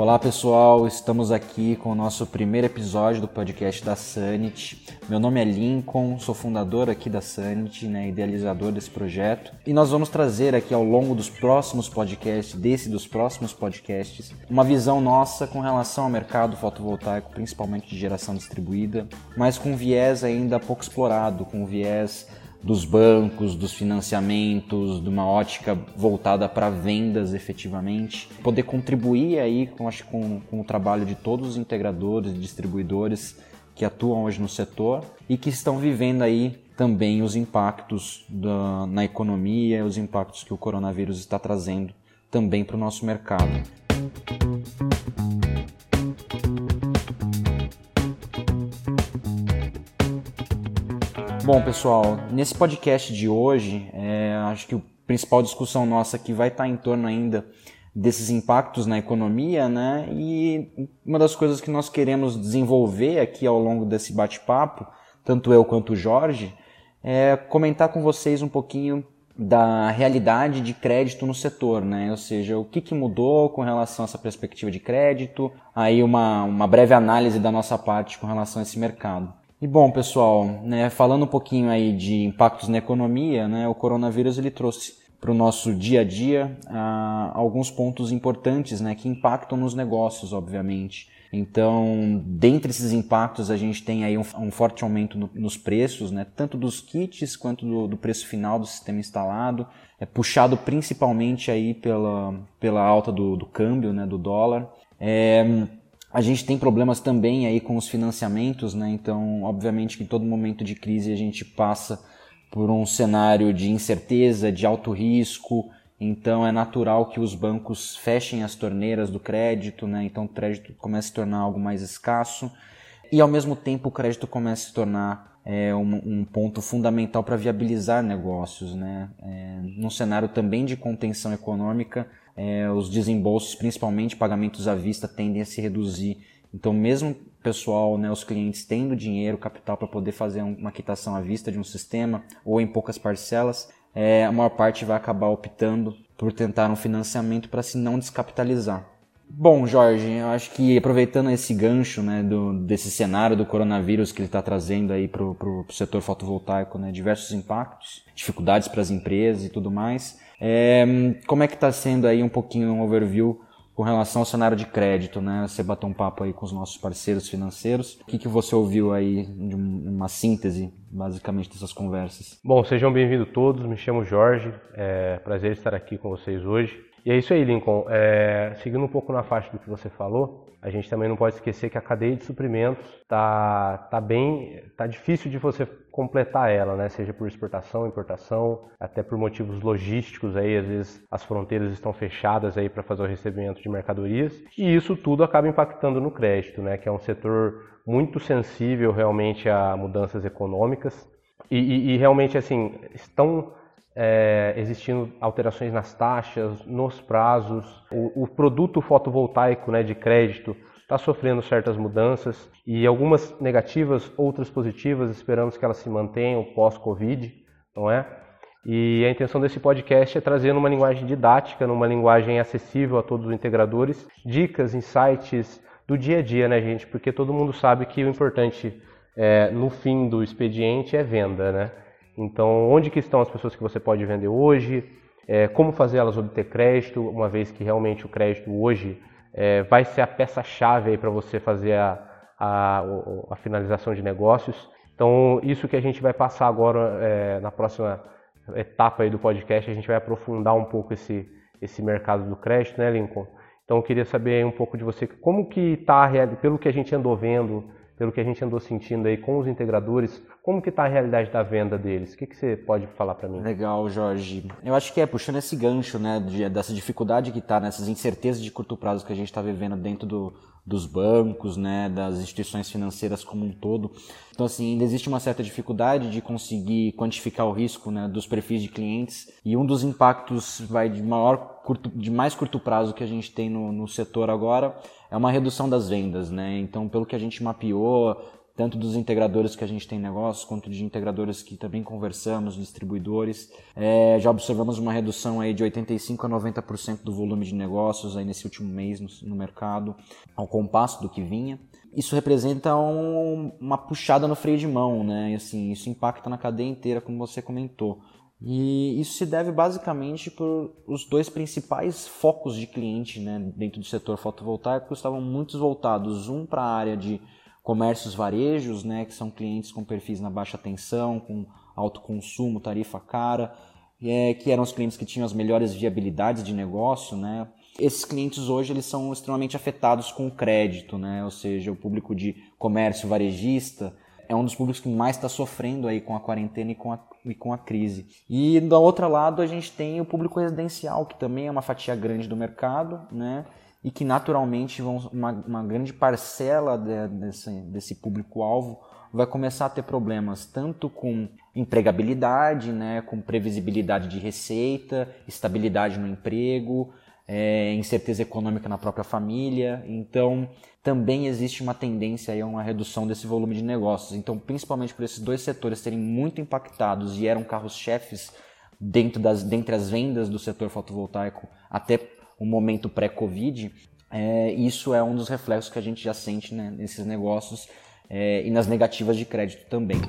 Olá pessoal, estamos aqui com o nosso primeiro episódio do podcast da Sanity. Meu nome é Lincoln, sou fundador aqui da Sanity, né, idealizador desse projeto. E nós vamos trazer aqui ao longo dos próximos podcasts, desse dos próximos podcasts, uma visão nossa com relação ao mercado fotovoltaico, principalmente de geração distribuída, mas com viés ainda pouco explorado, com viés dos bancos, dos financiamentos, de uma ótica voltada para vendas efetivamente, poder contribuir aí com, acho, com, com o trabalho de todos os integradores e distribuidores que atuam hoje no setor e que estão vivendo aí também os impactos da, na economia, os impactos que o coronavírus está trazendo também para o nosso mercado. Bom, pessoal, nesse podcast de hoje, é, acho que a principal discussão nossa aqui vai estar em torno ainda desses impactos na economia, né? E uma das coisas que nós queremos desenvolver aqui ao longo desse bate-papo, tanto eu quanto o Jorge, é comentar com vocês um pouquinho da realidade de crédito no setor, né? Ou seja, o que, que mudou com relação a essa perspectiva de crédito, aí uma, uma breve análise da nossa parte com relação a esse mercado. E bom, pessoal, né, falando um pouquinho aí de impactos na economia, né, o coronavírus ele trouxe para o nosso dia a dia ah, alguns pontos importantes né, que impactam nos negócios, obviamente. Então, dentre esses impactos, a gente tem aí um, um forte aumento no, nos preços, né, tanto dos kits quanto do, do, preço final do sistema instalado, é puxado principalmente aí pela, pela alta do, do câmbio, né, do dólar. É, a gente tem problemas também aí com os financiamentos, né? Então, obviamente que em todo momento de crise a gente passa por um cenário de incerteza, de alto risco. Então, é natural que os bancos fechem as torneiras do crédito, né? Então, o crédito começa a se tornar algo mais escasso. E, ao mesmo tempo, o crédito começa a se tornar é, um, um ponto fundamental para viabilizar negócios, né? É, num cenário também de contenção econômica, é, os desembolsos, principalmente pagamentos à vista, tendem a se reduzir. Então, mesmo pessoal, né, os clientes tendo dinheiro, capital para poder fazer uma quitação à vista de um sistema ou em poucas parcelas, é, a maior parte vai acabar optando por tentar um financiamento para se não descapitalizar. Bom, Jorge, eu acho que aproveitando esse gancho né, do, desse cenário do coronavírus que ele está trazendo aí para o setor fotovoltaico, né, diversos impactos, dificuldades para as empresas e tudo mais, é, como é que está sendo aí um pouquinho um overview com relação ao cenário de crédito, né? Você bateu um papo aí com os nossos parceiros financeiros. O que, que você ouviu aí de uma síntese, basicamente, dessas conversas? Bom, sejam bem-vindos todos. Me chamo Jorge. É prazer estar aqui com vocês hoje. E é isso aí, Lincoln. É, seguindo um pouco na faixa do que você falou, a gente também não pode esquecer que a cadeia de suprimentos tá, tá bem, tá difícil de você completar ela, né? Seja por exportação, importação, até por motivos logísticos aí, às vezes as fronteiras estão fechadas aí para fazer o recebimento de mercadorias e isso tudo acaba impactando no crédito, né? Que é um setor muito sensível realmente a mudanças econômicas e, e, e realmente assim estão é, existindo alterações nas taxas, nos prazos. O, o produto fotovoltaico né, de crédito está sofrendo certas mudanças e algumas negativas, outras positivas. Esperamos que elas se mantenham pós-Covid, não é? E a intenção desse podcast é trazer numa linguagem didática, numa linguagem acessível a todos os integradores, dicas, insights do dia a dia, né, gente? Porque todo mundo sabe que o importante é, no fim do expediente é venda, né? Então, onde que estão as pessoas que você pode vender hoje? É, como fazer elas obter crédito, uma vez que realmente o crédito hoje é, vai ser a peça-chave para você fazer a, a, a, finalização de negócios. Então, isso que a gente vai passar agora é, na próxima etapa do podcast, a gente vai aprofundar um pouco esse, esse mercado do crédito, né, Lincoln? Então, eu queria saber um pouco de você, como que está, pelo que a gente andou vendo, pelo que a gente andou sentindo aí com os integradores, como que está a realidade da venda deles? O que, que você pode falar para mim? Legal, Jorge. Eu acho que é puxando esse gancho, né, de, dessa dificuldade que está, nessas incertezas de curto prazo que a gente está vivendo dentro do, dos bancos, né, das instituições financeiras como um todo. Então, assim, ainda existe uma certa dificuldade de conseguir quantificar o risco, né, dos perfis de clientes. E um dos impactos vai de maior curto, de mais curto prazo que a gente tem no, no setor agora é uma redução das vendas, né? Então, pelo que a gente mapeou, tanto dos integradores que a gente tem negócios, quanto de integradores que também conversamos, distribuidores. É, já observamos uma redução aí de 85% a 90% do volume de negócios aí nesse último mês no, no mercado, ao compasso do que vinha. Isso representa um, uma puxada no freio de mão, né? E, assim, isso impacta na cadeia inteira, como você comentou. E isso se deve basicamente por os dois principais focos de cliente né, dentro do setor fotovoltaico estavam muito voltados, um para a área de comércios varejos, né, que são clientes com perfis na baixa tensão, com alto consumo, tarifa cara, é, que eram os clientes que tinham as melhores viabilidades de negócio, né. Esses clientes hoje eles são extremamente afetados com o crédito, né, ou seja, o público de comércio varejista é um dos públicos que mais está sofrendo aí com a quarentena e com a, e com a crise. E do outro lado a gente tem o público residencial, que também é uma fatia grande do mercado, né, e que naturalmente vão, uma, uma grande parcela de, desse, desse público-alvo vai começar a ter problemas tanto com empregabilidade, né, com previsibilidade de receita, estabilidade no emprego, é, incerteza econômica na própria família. Então, também existe uma tendência a uma redução desse volume de negócios. Então, principalmente por esses dois setores serem muito impactados e eram carros-chefes dentro das, dentre as vendas do setor fotovoltaico até o momento pré-Covid, é, isso é um dos reflexos que a gente já sente né, nesses negócios é, e nas negativas de crédito também.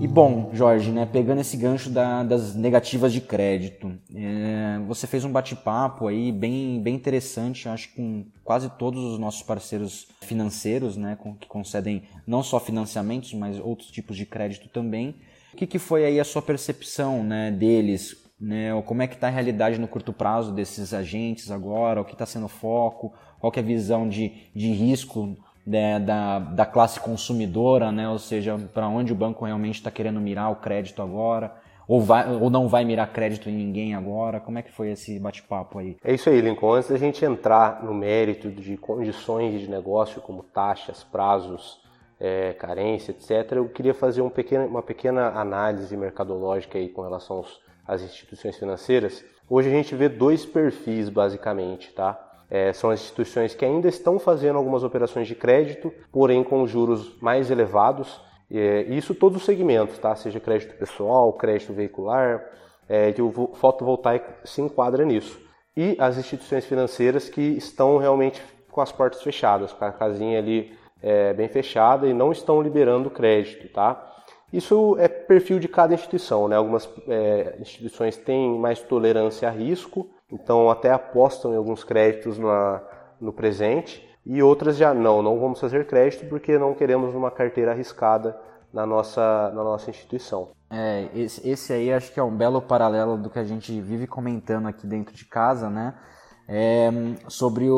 E bom, Jorge, né, pegando esse gancho da, das negativas de crédito, é, você fez um bate-papo aí bem, bem interessante, acho que com quase todos os nossos parceiros financeiros, né, com, que concedem não só financiamentos, mas outros tipos de crédito também. O que, que foi aí a sua percepção né, deles? Né, como é que está a realidade no curto prazo desses agentes agora? O que está sendo foco? Qual é a visão de, de risco né, da, da classe consumidora? Né, ou seja, para onde o banco realmente está querendo mirar o crédito agora? Ou, vai, ou não vai mirar crédito em ninguém agora? Como é que foi esse bate-papo aí? É isso aí, Lincoln. Antes da gente entrar no mérito de condições de negócio, como taxas, prazos, é, carência, etc., eu queria fazer um pequeno, uma pequena análise mercadológica aí com relação aos, às instituições financeiras. Hoje a gente vê dois perfis, basicamente, tá? É, são as instituições que ainda estão fazendo algumas operações de crédito, porém com juros mais elevados. É, isso todos os segmentos, tá? Seja crédito pessoal, crédito veicular, é, que o fotovoltaico se enquadra nisso. E as instituições financeiras que estão realmente com as portas fechadas, com a casinha ali é, bem fechada e não estão liberando crédito, tá? Isso é perfil de cada instituição, né? Algumas é, instituições têm mais tolerância a risco, então até apostam em alguns créditos na, no presente, e outras já não, não vamos fazer crédito porque não queremos uma carteira arriscada na nossa, na nossa instituição. É, esse, esse aí acho que é um belo paralelo do que a gente vive comentando aqui dentro de casa, né? é, sobre o,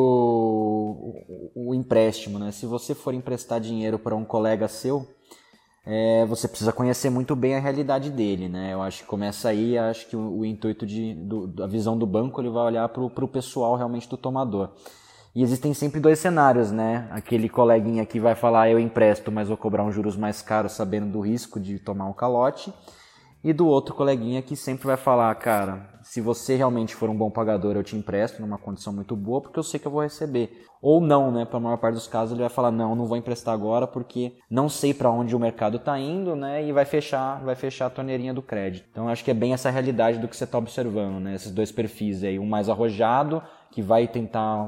o, o, empréstimo. Né? Se você for emprestar dinheiro para um colega seu, é, você precisa conhecer muito bem a realidade dele. Né? Eu acho que começa aí, acho que o, o intuito de, do, da visão do banco ele vai olhar para o pessoal realmente do tomador. E existem sempre dois cenários, né? Aquele coleguinha que vai falar eu empresto, mas vou cobrar uns juros mais caros sabendo do risco de tomar um calote e do outro coleguinha que sempre vai falar, cara, se você realmente for um bom pagador, eu te empresto numa condição muito boa, porque eu sei que eu vou receber. Ou não, né? Para a maior parte dos casos ele vai falar, não, não vou emprestar agora porque não sei para onde o mercado está indo, né? E vai fechar, vai fechar a torneirinha do crédito. Então acho que é bem essa realidade do que você está observando, né? Esses dois perfis aí, um mais arrojado que vai tentar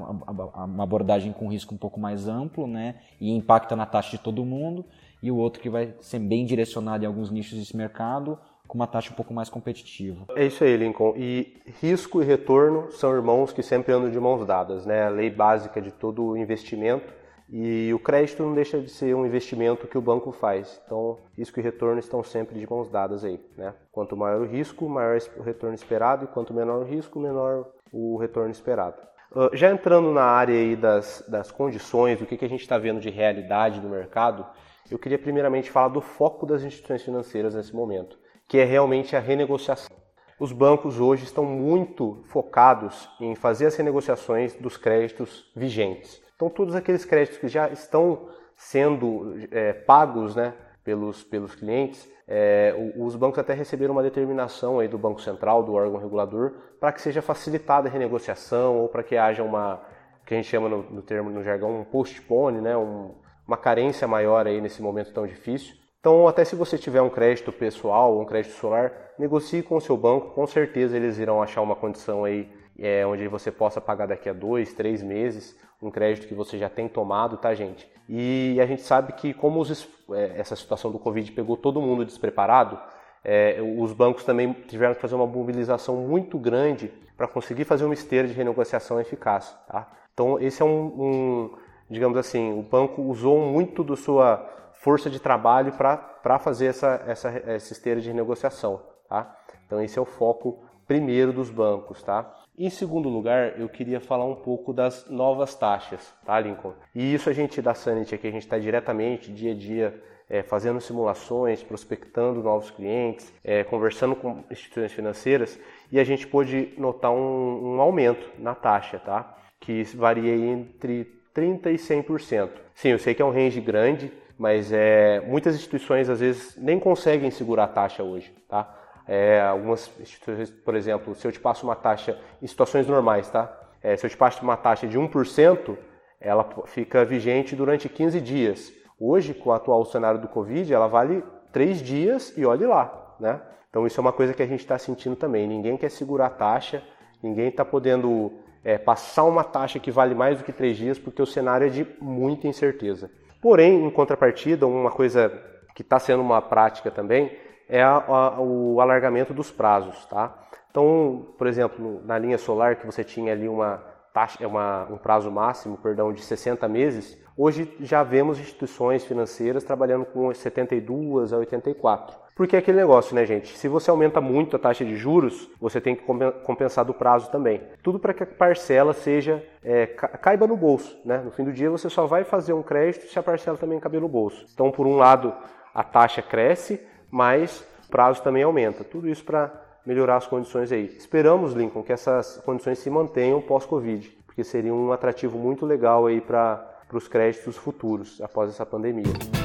uma abordagem com risco um pouco mais amplo, né? E impacta na taxa de todo mundo, e o outro que vai ser bem direcionado em alguns nichos desse mercado com uma taxa um pouco mais competitiva. É isso aí, Lincoln. E risco e retorno são irmãos que sempre andam de mãos dadas, né? A lei básica de todo investimento. E o crédito não deixa de ser um investimento que o banco faz. Então, risco e retorno estão sempre de mãos dadas aí, né? Quanto maior o risco, maior o retorno esperado, e quanto menor o risco, menor o retorno esperado. Uh, já entrando na área aí das, das condições, do que, que a gente está vendo de realidade no mercado, eu queria primeiramente falar do foco das instituições financeiras nesse momento que é realmente a renegociação. Os bancos hoje estão muito focados em fazer as renegociações dos créditos vigentes. Então, todos aqueles créditos que já estão sendo é, pagos né, pelos, pelos clientes, é, os bancos até receberam uma determinação aí do Banco Central, do órgão regulador, para que seja facilitada a renegociação ou para que haja uma, que a gente chama no, no termo, no jargão, um postpone, né? Um, uma carência maior aí nesse momento tão difícil. Então, até se você tiver um crédito pessoal, um crédito solar, negocie com o seu banco, com certeza eles irão achar uma condição aí é, onde você possa pagar daqui a dois, três meses um crédito que você já tem tomado, tá, gente? E a gente sabe que como os, é, essa situação do Covid pegou todo mundo despreparado, é, os bancos também tiveram que fazer uma mobilização muito grande para conseguir fazer uma esteira de renegociação eficaz, tá? Então, esse é um, um digamos assim, o banco usou muito da sua força de trabalho para fazer essa, essa, essa esteira de negociação. Tá? Então esse é o foco primeiro dos bancos. Tá? Em segundo lugar, eu queria falar um pouco das novas taxas, tá, Lincoln? E isso a gente da Sanity aqui, a gente está diretamente, dia a dia, é, fazendo simulações, prospectando novos clientes, é, conversando com instituições financeiras e a gente pôde notar um, um aumento na taxa, tá? Que varia entre 30% e 100%. Sim, eu sei que é um range grande, mas é, muitas instituições às vezes nem conseguem segurar a taxa hoje, tá? É, algumas instituições, por exemplo, se eu te passo uma taxa em situações normais, tá? É, se eu te passo uma taxa de 1%, ela fica vigente durante 15 dias. Hoje, com o atual cenário do Covid, ela vale 3 dias e olhe lá, né? Então isso é uma coisa que a gente está sentindo também. Ninguém quer segurar a taxa, ninguém está podendo é, passar uma taxa que vale mais do que 3 dias, porque o cenário é de muita incerteza. Porém, em contrapartida, uma coisa que está sendo uma prática também é a, a, o alargamento dos prazos, tá? Então, por exemplo, na linha solar que você tinha ali uma taxa, é uma, um prazo máximo, perdão, de 60 meses, hoje já vemos instituições financeiras trabalhando com 72 a 84. Porque é aquele negócio, né, gente? Se você aumenta muito a taxa de juros, você tem que compensar do prazo também. Tudo para que a parcela seja é, caiba no bolso, né? No fim do dia você só vai fazer um crédito se a parcela também caber no bolso. Então, por um lado, a taxa cresce, mas o prazo também aumenta. Tudo isso para melhorar as condições aí. Esperamos, Lincoln, que essas condições se mantenham pós-Covid, porque seria um atrativo muito legal aí para os créditos futuros após essa pandemia.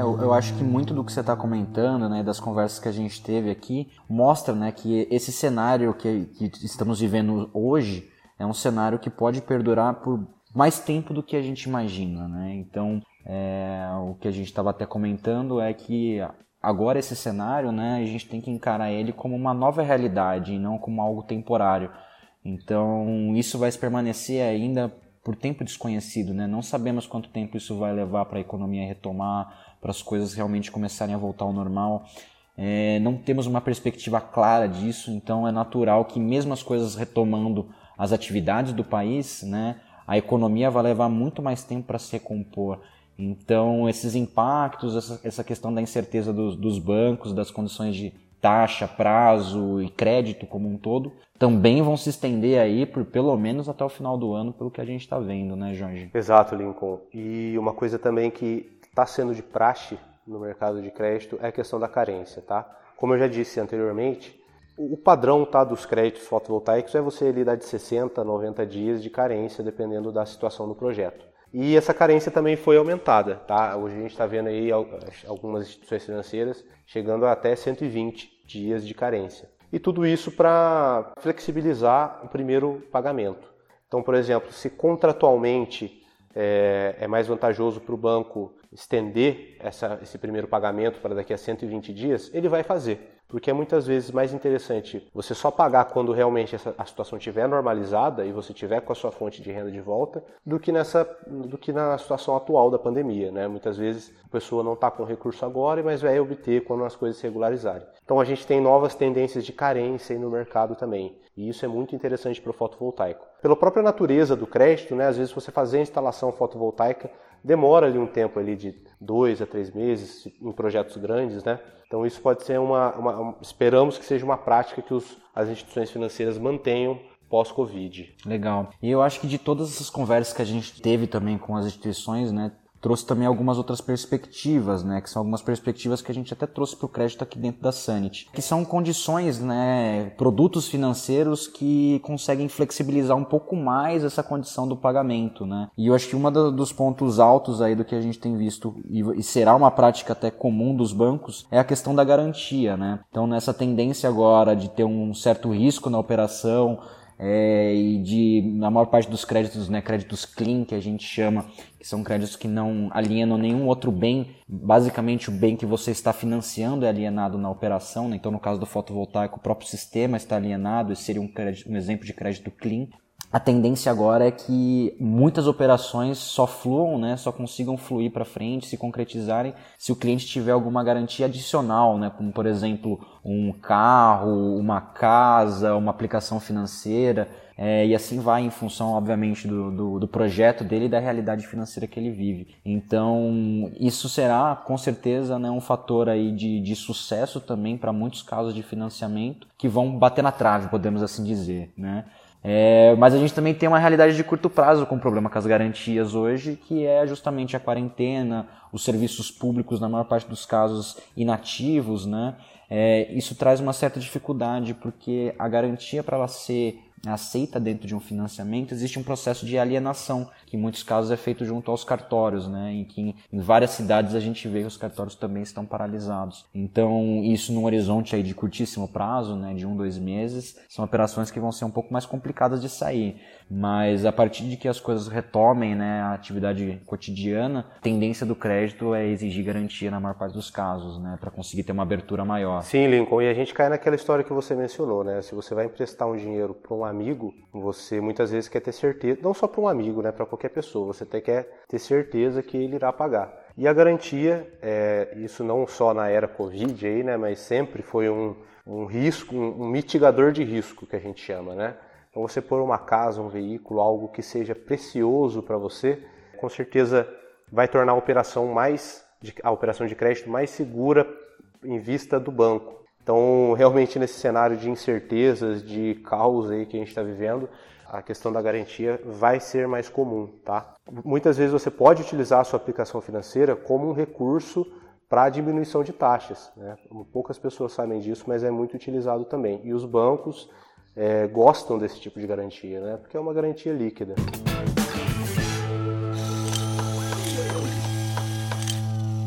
É, eu, eu, acho que muito do que você está comentando, né, das conversas que a gente teve aqui, mostra né, que esse cenário que, que estamos vivendo hoje é um cenário que pode perdurar por mais tempo do que a gente imagina. Né? Então, é, o que a gente estava até comentando é que agora esse cenário, né, a gente tem que encarar ele como uma nova realidade e não como algo temporário. Então, isso vai permanecer ainda por tempo desconhecido, né? Não sabemos quanto tempo isso vai levar para a economia retomar, para as coisas realmente começarem a voltar ao normal. É, não temos uma perspectiva clara disso, então é natural que mesmo as coisas retomando as atividades do país, né, a economia vai levar muito mais tempo para se recompor. Então esses impactos, essa, essa questão da incerteza dos, dos bancos, das condições de taxa, prazo e crédito como um todo, também vão se estender aí por pelo menos até o final do ano, pelo que a gente está vendo, né, Jorge? Exato, Lincoln. E uma coisa também que está sendo de praxe no mercado de crédito é a questão da carência, tá? Como eu já disse anteriormente, o padrão tá, dos créditos fotovoltaicos é você lidar de 60 a 90 dias de carência, dependendo da situação do projeto. E essa carência também foi aumentada, tá? Hoje a gente está vendo aí algumas instituições financeiras chegando a até 120 dias de carência. E tudo isso para flexibilizar o primeiro pagamento. Então, por exemplo, se contratualmente é, é mais vantajoso para o banco estender essa, esse primeiro pagamento para daqui a 120 dias, ele vai fazer. Porque é muitas vezes mais interessante você só pagar quando realmente essa, a situação estiver normalizada e você tiver com a sua fonte de renda de volta, do que, nessa, do que na situação atual da pandemia. Né? Muitas vezes a pessoa não está com recurso agora, mas vai obter quando as coisas se regularizarem. Então a gente tem novas tendências de carência no mercado também. E isso é muito interessante para o fotovoltaico. Pela própria natureza do crédito, né, às vezes você fazer a instalação fotovoltaica demora ali um tempo ali de dois a três meses em projetos grandes, né? Então isso pode ser uma, uma esperamos que seja uma prática que os, as instituições financeiras mantenham pós-Covid. Legal. E eu acho que de todas essas conversas que a gente teve também com as instituições, né, trouxe também algumas outras perspectivas, né, que são algumas perspectivas que a gente até trouxe para o crédito aqui dentro da Sanity, que são condições, né, produtos financeiros que conseguem flexibilizar um pouco mais essa condição do pagamento, né. E eu acho que um dos pontos altos aí do que a gente tem visto e será uma prática até comum dos bancos é a questão da garantia, né. Então nessa tendência agora de ter um certo risco na operação é, e de na maior parte dos créditos, né, créditos clean que a gente chama, que são créditos que não alienam nenhum outro bem, basicamente o bem que você está financiando é alienado na operação, né? então no caso do fotovoltaico o próprio sistema está alienado, esse seria um, crédito, um exemplo de crédito clean a tendência agora é que muitas operações só fluam, né, só consigam fluir para frente, se concretizarem, se o cliente tiver alguma garantia adicional, né, como por exemplo um carro, uma casa, uma aplicação financeira, é, e assim vai em função, obviamente, do, do, do, projeto dele e da realidade financeira que ele vive. Então, isso será com certeza né, um fator aí de, de sucesso também para muitos casos de financiamento que vão bater na trave, podemos assim dizer, né? É, mas a gente também tem uma realidade de curto prazo com o problema com as garantias hoje, que é justamente a quarentena, os serviços públicos, na maior parte dos casos, inativos, né? É, isso traz uma certa dificuldade, porque a garantia para ela ser aceita dentro de um financiamento, existe um processo de alienação, que em muitos casos é feito junto aos cartórios, né? em que em várias cidades a gente vê que os cartórios também estão paralisados. Então, isso num horizonte aí de curtíssimo prazo, né? de um, dois meses, são operações que vão ser um pouco mais complicadas de sair. Mas a partir de que as coisas retomem né, a atividade cotidiana, a tendência do crédito é exigir garantia na maior parte dos casos, né, para conseguir ter uma abertura maior. Sim, Lincoln, e a gente cai naquela história que você mencionou, né? Se você vai emprestar um dinheiro para um amigo, você muitas vezes quer ter certeza, não só para um amigo, né, para qualquer pessoa, você até quer ter certeza que ele irá pagar. E a garantia, é, isso não só na era Covid aí, né, mas sempre foi um, um risco, um, um mitigador de risco que a gente chama, né? Então, você pôr uma casa, um veículo, algo que seja precioso para você, com certeza vai tornar a operação mais a operação de crédito mais segura em vista do banco. Então, realmente nesse cenário de incertezas, de caos aí que a gente está vivendo, a questão da garantia vai ser mais comum, tá? Muitas vezes você pode utilizar a sua aplicação financeira como um recurso para diminuição de taxas. Né? Poucas pessoas sabem disso, mas é muito utilizado também. E os bancos é, gostam desse tipo de garantia, né? Porque é uma garantia líquida.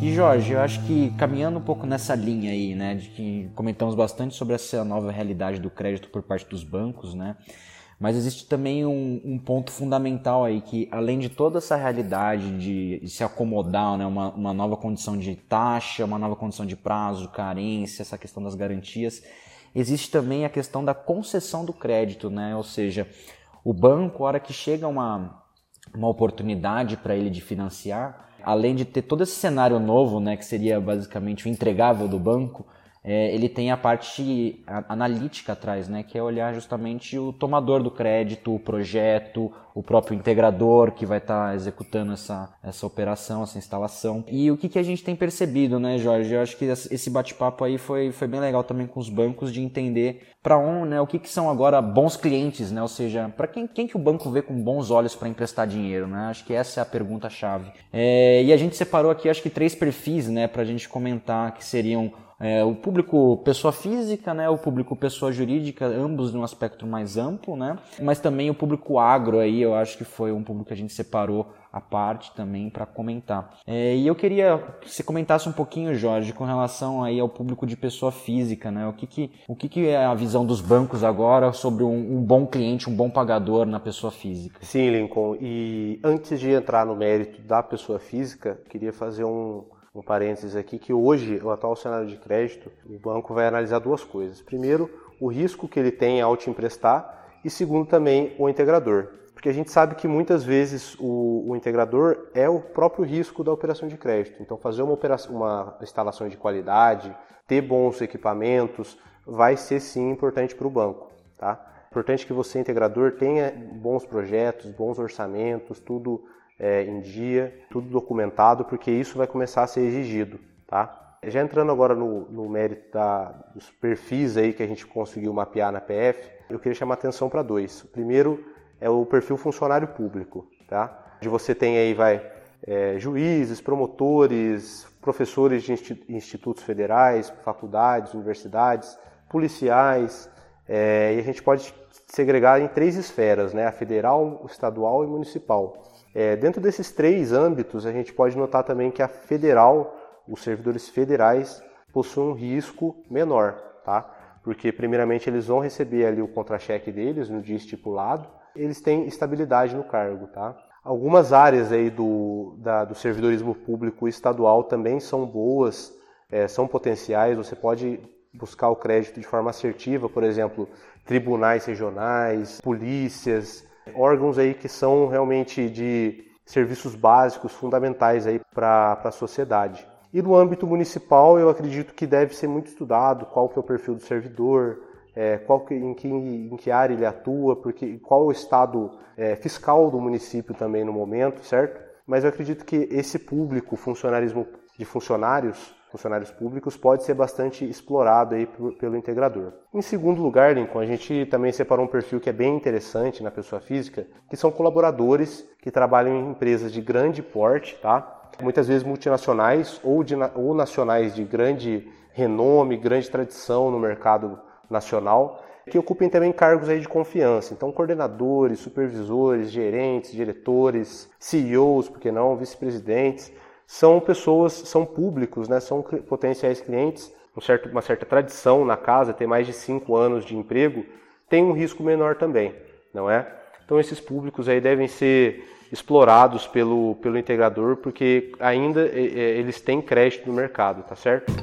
E Jorge, eu acho que caminhando um pouco nessa linha aí, né, de que comentamos bastante sobre essa nova realidade do crédito por parte dos bancos, né, mas existe também um, um ponto fundamental aí que, além de toda essa realidade de, se acomodar, né, uma, uma nova condição de taxa, uma nova condição de prazo, carência, essa questão das garantias, existe também a questão da concessão do crédito, né? Ou seja, o banco, a hora que chega uma, uma oportunidade para ele de financiar, além de ter todo esse cenário novo, né, que seria basicamente o entregável do banco, é, ele tem a parte analítica atrás, né, que é olhar justamente o tomador do crédito, o projeto, o próprio integrador que vai estar tá executando essa, essa operação, essa instalação. E o que, que a gente tem percebido, né, Jorge? Eu acho que esse bate-papo aí foi, foi bem legal também com os bancos de entender para onde, né, o que, que são agora bons clientes, né? Ou seja, para quem, quem que o banco vê com bons olhos para emprestar dinheiro, né? Acho que essa é a pergunta-chave. É, e a gente separou aqui, acho que três perfis, né, para a gente comentar que seriam é, o público pessoa física, né, o público pessoa jurídica, ambos num aspecto mais amplo, né, mas também o público agro aí, eu acho que foi um público que a gente separou a parte também para comentar. É, e eu queria que você comentasse um pouquinho, Jorge, com relação aí ao público de pessoa física, né, o que que, o que, que é a visão dos bancos agora sobre um, um bom cliente, um bom pagador na pessoa física? Sim, Lincoln, e antes de entrar no mérito da pessoa física, queria fazer um, um parênteses aqui, que hoje, o atual cenário de crédito, o banco vai analisar duas coisas. Primeiro, o risco que ele tem ao te emprestar e segundo também o integrador. Porque a gente sabe que muitas vezes o, o integrador é o próprio risco da operação de crédito. Então fazer uma, operação, uma instalação de qualidade, ter bons equipamentos, vai ser sim importante para o banco. Tá? Importante que você, integrador, tenha bons projetos, bons orçamentos, tudo é, em dia, tudo documentado, porque isso vai começar a ser exigido, tá? Já entrando agora no, no mérito da, dos perfis aí que a gente conseguiu mapear na PF, eu queria chamar atenção para dois. O primeiro é o perfil funcionário público, tá? De você tem aí vai é, juízes, promotores, professores de institutos federais, faculdades, universidades, policiais, é, e a gente pode segregar em três esferas, né? a federal, estadual e municipal. É, dentro desses três âmbitos, a gente pode notar também que a federal, os servidores federais, possuem um risco menor, tá? porque primeiramente eles vão receber ali o contra-cheque deles no dia estipulado, eles têm estabilidade no cargo, tá? Algumas áreas aí do, da, do servidorismo público estadual também são boas, é, são potenciais, você pode buscar o crédito de forma assertiva, por exemplo, tribunais regionais, polícias, órgãos aí que são realmente de serviços básicos fundamentais aí para a sociedade. E no âmbito municipal, eu acredito que deve ser muito estudado qual que é o perfil do servidor, é, que, em, que, em que área ele atua, porque qual o estado é, fiscal do município também no momento, certo? Mas eu acredito que esse público, funcionarismo de funcionários, funcionários públicos, pode ser bastante explorado aí pelo integrador. Em segundo lugar, Lincoln, a gente também separou um perfil que é bem interessante na pessoa física, que são colaboradores que trabalham em empresas de grande porte, tá? muitas vezes multinacionais ou, de, ou nacionais de grande renome, grande tradição no mercado nacional, que ocupem também cargos aí de confiança. Então, coordenadores, supervisores, gerentes, diretores, CEOs, por que não, vice-presidentes, são pessoas, são públicos, né, são potenciais clientes, um certo, uma certa tradição na casa, ter mais de cinco anos de emprego, tem um risco menor também, não é? Então, esses públicos aí devem ser explorados pelo, pelo integrador, porque ainda eles têm crédito no mercado, tá certo?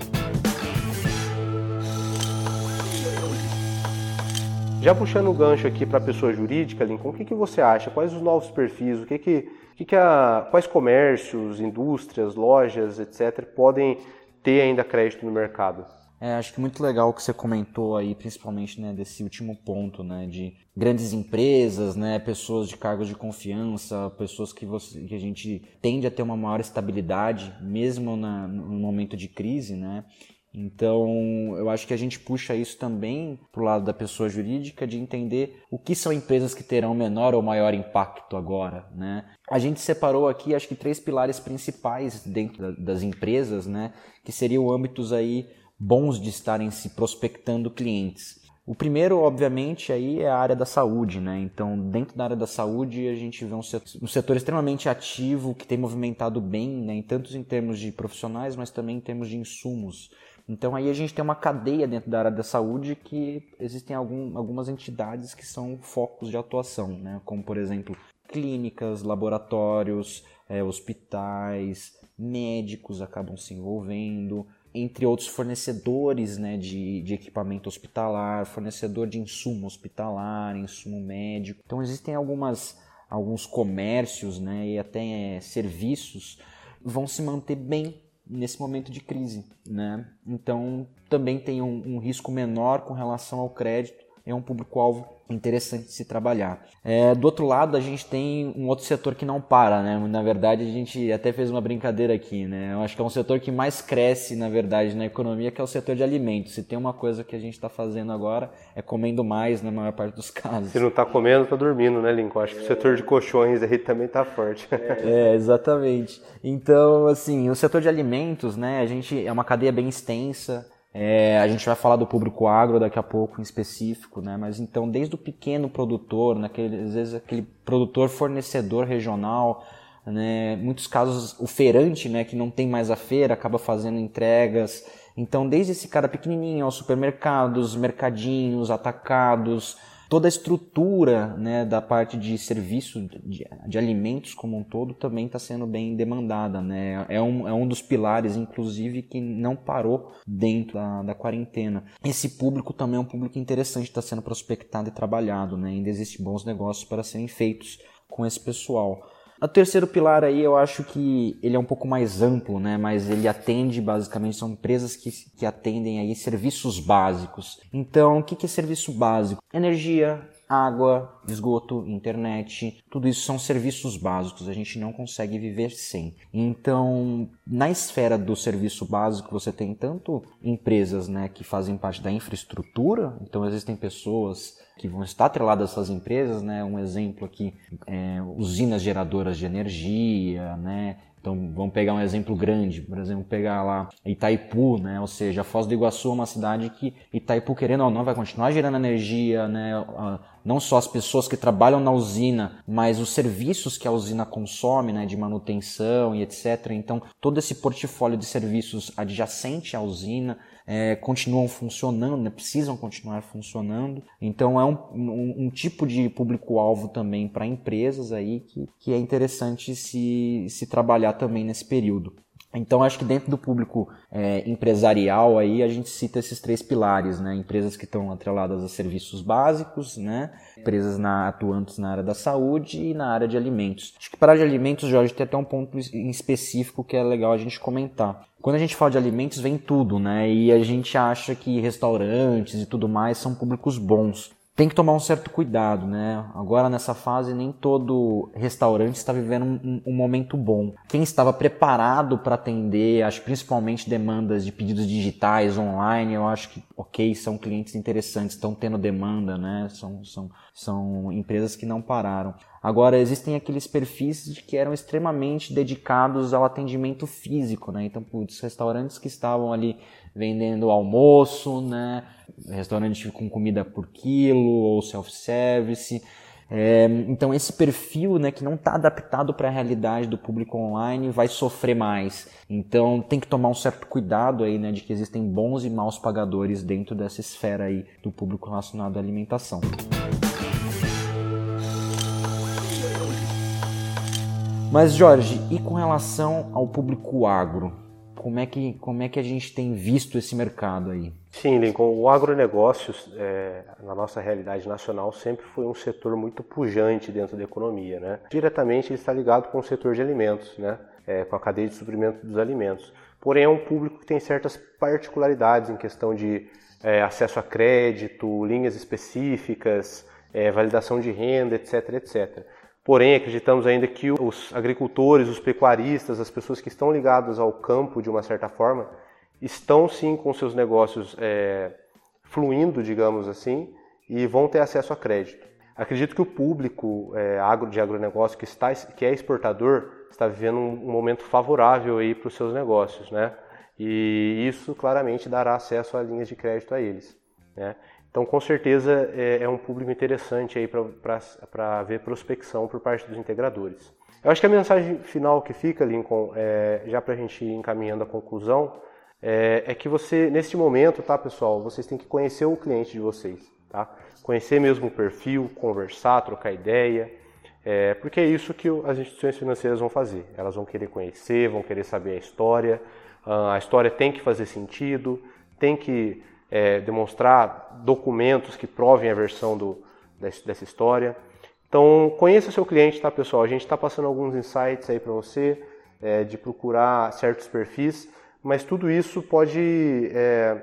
Já puxando o gancho aqui para a pessoa jurídica, Lincoln, o que, que você acha? Quais os novos perfis? O que que, que, que a, quais comércios, indústrias, lojas, etc., podem ter ainda crédito no mercado? É, acho que muito legal o que você comentou aí, principalmente né, desse último ponto, né, de grandes empresas, né, pessoas de cargos de confiança, pessoas que, você, que a gente tende a ter uma maior estabilidade, mesmo na, no momento de crise, né. Então, eu acho que a gente puxa isso também para o lado da pessoa jurídica, de entender o que são empresas que terão menor ou maior impacto agora, né? A gente separou aqui, acho que três pilares principais dentro das empresas, né? Que seriam âmbitos aí bons de estarem se prospectando clientes. O primeiro, obviamente, aí é a área da saúde, né? Então, dentro da área da saúde, a gente vê um setor, um setor extremamente ativo que tem movimentado bem, né? Em tantos em termos de profissionais, mas também em termos de insumos. Então, aí a gente tem uma cadeia dentro da área da saúde que existem algum, algumas entidades que são focos de atuação, né? Como, por exemplo, clínicas, laboratórios, é, hospitais, médicos acabam se envolvendo, entre outros fornecedores né, de, de equipamento hospitalar, fornecedor de insumo hospitalar, insumo médico. Então existem algumas, alguns comércios né, e até é, serviços vão se manter bem nesse momento de crise. Né? Então também tem um, um risco menor com relação ao crédito, é um público-alvo interessante de se trabalhar. É, do outro lado, a gente tem um outro setor que não para, né? Na verdade, a gente até fez uma brincadeira aqui, né? Eu acho que é um setor que mais cresce, na verdade, na economia, que é o setor de alimentos. Se tem uma coisa que a gente está fazendo agora, é comendo mais na maior parte dos casos. Se não está comendo, está dormindo, né, Lincoln? Acho que o setor de colchões aí também está forte. É, exatamente. Então, assim, o setor de alimentos, né? A gente é uma cadeia bem extensa. É, a gente vai falar do público agro daqui a pouco em específico, né? Mas então, desde o pequeno produtor, naquele, às vezes aquele produtor fornecedor regional, né? Muitos casos o feirante, né? Que não tem mais a feira, acaba fazendo entregas. Então, desde esse cara pequenininho aos supermercados, mercadinhos, atacados, toda a estrutura né, da parte de serviço de, de alimentos como um todo também está sendo bem demandada. Né? É, um, é um dos pilares, inclusive, que não parou dentro da, da quarentena. Esse público também é um público interessante, está sendo prospectado e trabalhado. Né? Ainda existem bons negócios para serem feitos com esse pessoal. O terceiro pilar aí eu acho que ele é um pouco mais amplo, né? Mas ele atende basicamente, são empresas que, que atendem aí serviços básicos. Então, o que, que é serviço básico? Energia, água, esgoto, internet, tudo isso são serviços básicos, a gente não consegue viver sem. Então, na esfera do serviço básico, você tem tanto empresas né, que fazem parte da infraestrutura, então existem pessoas que vão estar atreladas a essas empresas, né? Um exemplo aqui, é, usinas geradoras de energia, né? Então, vamos pegar um exemplo grande, por exemplo, pegar lá Itaipu, né? Ou seja, a Foz do Iguaçu é uma cidade que Itaipu, querendo ou não, vai continuar gerando energia, né? Não só as pessoas que trabalham na usina, mas os serviços que a usina consome, né? De manutenção e etc. Então, todo esse portfólio de serviços adjacente à usina é, continuam funcionando, né? precisam continuar funcionando. Então é um, um, um tipo de público-alvo também para empresas aí que, que é interessante se, se trabalhar também nesse período. Então acho que dentro do público é, empresarial aí a gente cita esses três pilares, né? Empresas que estão atreladas a serviços básicos, né? Empresas na, atuantes na área da saúde e na área de alimentos. Acho que para de alimentos, Jorge, tem até um ponto em específico que é legal a gente comentar. Quando a gente fala de alimentos, vem tudo, né? E a gente acha que restaurantes e tudo mais são públicos bons tem que tomar um certo cuidado, né? Agora nessa fase nem todo restaurante está vivendo um, um momento bom. Quem estava preparado para atender, acho principalmente demandas de pedidos digitais online, eu acho que ok, são clientes interessantes, estão tendo demanda, né? São, são, são empresas que não pararam. Agora existem aqueles perfis que eram extremamente dedicados ao atendimento físico, né? Então, putz, restaurantes que estavam ali vendendo almoço, né? Restaurante com comida por quilo ou self-service. É, então esse perfil, né, que não está adaptado para a realidade do público online, vai sofrer mais. Então tem que tomar um certo cuidado aí, né, de que existem bons e maus pagadores dentro dessa esfera aí do público relacionado à alimentação. Mas Jorge, e com relação ao público agro? Como é que, como é que a gente tem visto esse mercado aí? Sim, Lincoln, o agronegócio, é, na nossa realidade nacional, sempre foi um setor muito pujante dentro da economia. Né? Diretamente ele está ligado com o setor de alimentos, né? É, com a cadeia de suprimento dos alimentos. Porém, é um público que tem certas particularidades em questão de é, acesso a crédito, linhas específicas, é, validação de renda, etc, etc. Porém, acreditamos ainda que os agricultores, os pecuaristas, as pessoas que estão ligadas ao campo de uma certa forma, estão sim com seus negócios é, fluindo, digamos assim, e vão ter acesso a crédito. Acredito que o público é, agro, de agronegócio que, está, que é exportador está vivendo um, momento favorável para os seus negócios, né? E isso claramente dará acesso a linhas de crédito a eles. Né? Então, com certeza, é, é um público interessante aí para ver prospecção por parte dos integradores. Eu acho que a mensagem final que fica, Lincoln, é, já para a gente ir encaminhando a conclusão, é, é, que você, neste momento, tá, pessoal, vocês têm que conhecer o cliente de vocês, tá? Conhecer mesmo o perfil, conversar, trocar ideia, é, porque é isso que as instituições financeiras vão fazer. Elas vão querer conhecer, vão querer saber a história, a história tem que fazer sentido, tem que é, demonstrar documentos que provem a versão do, desse, dessa história. Então, conheça o seu cliente, tá, pessoal? A gente está passando alguns insights aí para você, é, de procurar certos perfis, mas tudo isso pode, é,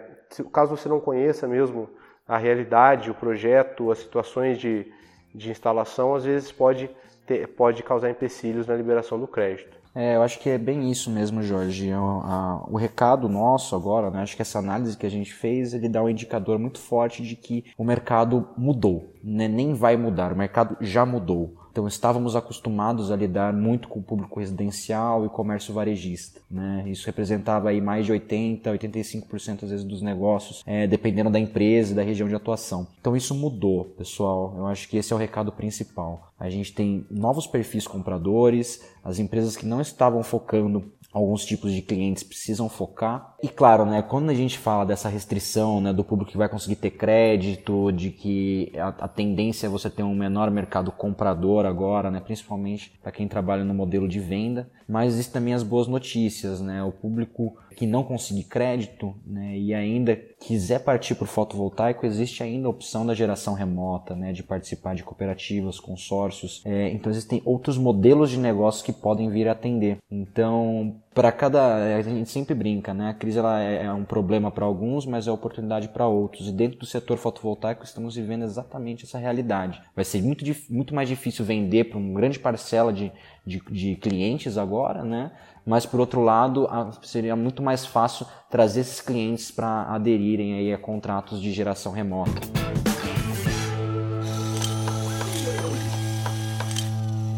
caso você não conheça mesmo a realidade, o projeto, as situações de, de instalação, às vezes pode, ter, pode causar empecilhos na liberação do crédito. É, eu acho que é bem isso mesmo, Jorge. O, a, o recado nosso agora, né? Acho que essa análise que a gente fez, ele dá um indicador muito forte de que o mercado mudou, né? Nem vai mudar, o mercado já mudou. Então estávamos acostumados a lidar muito com o público residencial e comércio varejista. Né? Isso representava aí mais de 80, 85% às vezes dos negócios, é, dependendo da empresa e da região de atuação. Então isso mudou, pessoal. Eu acho que esse é o recado principal. A gente tem novos perfis compradores, as empresas que não estavam focando alguns tipos de clientes precisam focar. E claro, né, quando a gente fala dessa restrição né, do público que vai conseguir ter crédito, de que a, a tendência é você ter um menor mercado comprador agora, né, principalmente para quem trabalha no modelo de venda, mas existem também as boas notícias, né, o público que não conseguir crédito né, e ainda quiser partir para o fotovoltaico, existe ainda a opção da geração remota, né, de participar de cooperativas, consórcios. É, então existem outros modelos de negócio que podem vir a atender. Então, para cada. A gente sempre brinca, né? A crise ela é, é um problema para alguns, mas é oportunidade para outros. E dentro do setor fotovoltaico estamos vivendo exatamente essa realidade. Vai ser muito, muito mais difícil vender para uma grande parcela de, de, de clientes agora, né? mas por outro lado seria muito mais fácil trazer esses clientes para aderirem aí a contratos de geração remota.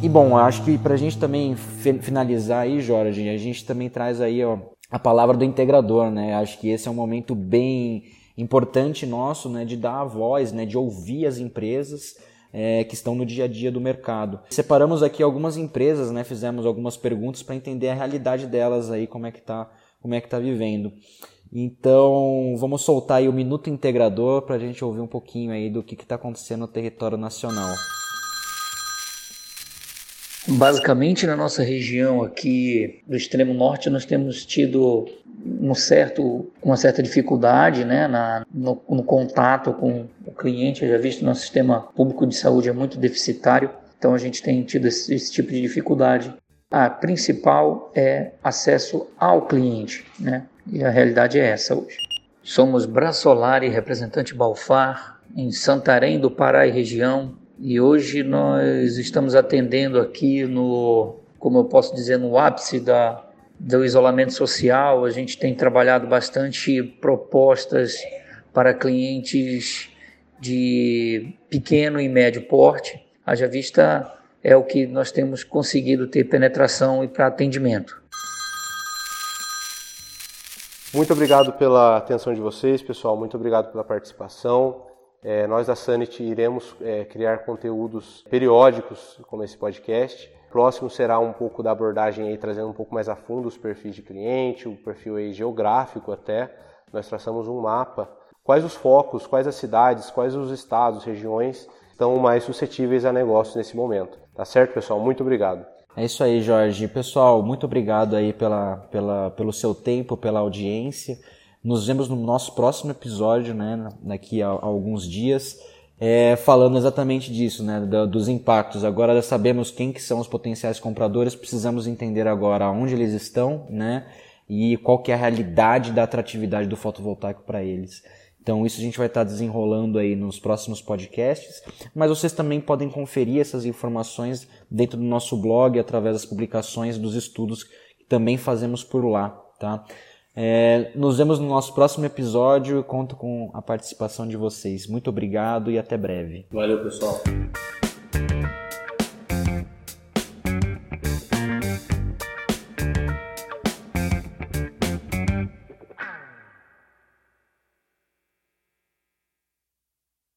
E bom, acho que para a gente também finalizar aí, Jorge, a gente também traz aí ó, a palavra do integrador, né? Acho que esse é um momento bem importante nosso, né, de dar a voz, né, de ouvir as empresas é, que estão no dia a dia do mercado. Separamos aqui algumas empresas, né, fizemos algumas perguntas para entender a realidade delas aí, como é que tá, como é que tá vivendo. Então, vamos soltar aí o Minuto Integrador para a gente ouvir um pouquinho aí do que está acontecendo no território nacional. Basicamente, na nossa região aqui do extremo norte, nós temos tido um certo, uma certa dificuldade né, na, no, no contato com o cliente. Eu já visto que nosso sistema público de saúde é muito deficitário, então a gente tem tido esse, esse tipo de dificuldade. A principal é acesso ao cliente, né? e a realidade é essa hoje. Somos Braçolar e representante Balfar em Santarém do Pará e região, e hoje nós estamos atendendo aqui no, como eu posso dizer, no ápice da, do isolamento social. A gente tem trabalhado bastante propostas para clientes de pequeno e médio porte. Haja vista é o que nós temos conseguido ter penetração e para atendimento. Muito obrigado pela atenção de vocês, pessoal. Muito obrigado pela participação. É, nós da Sanity iremos é, criar conteúdos periódicos como esse podcast. Próximo será um pouco da abordagem aí, trazendo um pouco mais a fundo os perfis de cliente, o perfil aí geográfico até. Nós traçamos um mapa. Quais os focos, quais as cidades, quais os estados, regiões estão mais suscetíveis a negócios nesse momento. Tá certo, pessoal? Muito obrigado. É isso aí, Jorge. Pessoal, muito obrigado aí pela, pela, pelo seu tempo, pela audiência. Nos vemos no nosso próximo episódio, né, daqui a, a alguns dias, é, falando exatamente disso, né, dos impactos. Agora sabemos quem que são os potenciais compradores, precisamos entender agora onde eles estão, né, e qual que é a realidade da atratividade do fotovoltaico para eles. Então isso a gente vai estar desenrolando aí nos próximos podcasts, mas vocês também podem conferir essas informações dentro do nosso blog através das publicações dos estudos que também fazemos por lá, tá? É, nos vemos no nosso próximo episódio. Conto com a participação de vocês. Muito obrigado e até breve. Valeu, pessoal.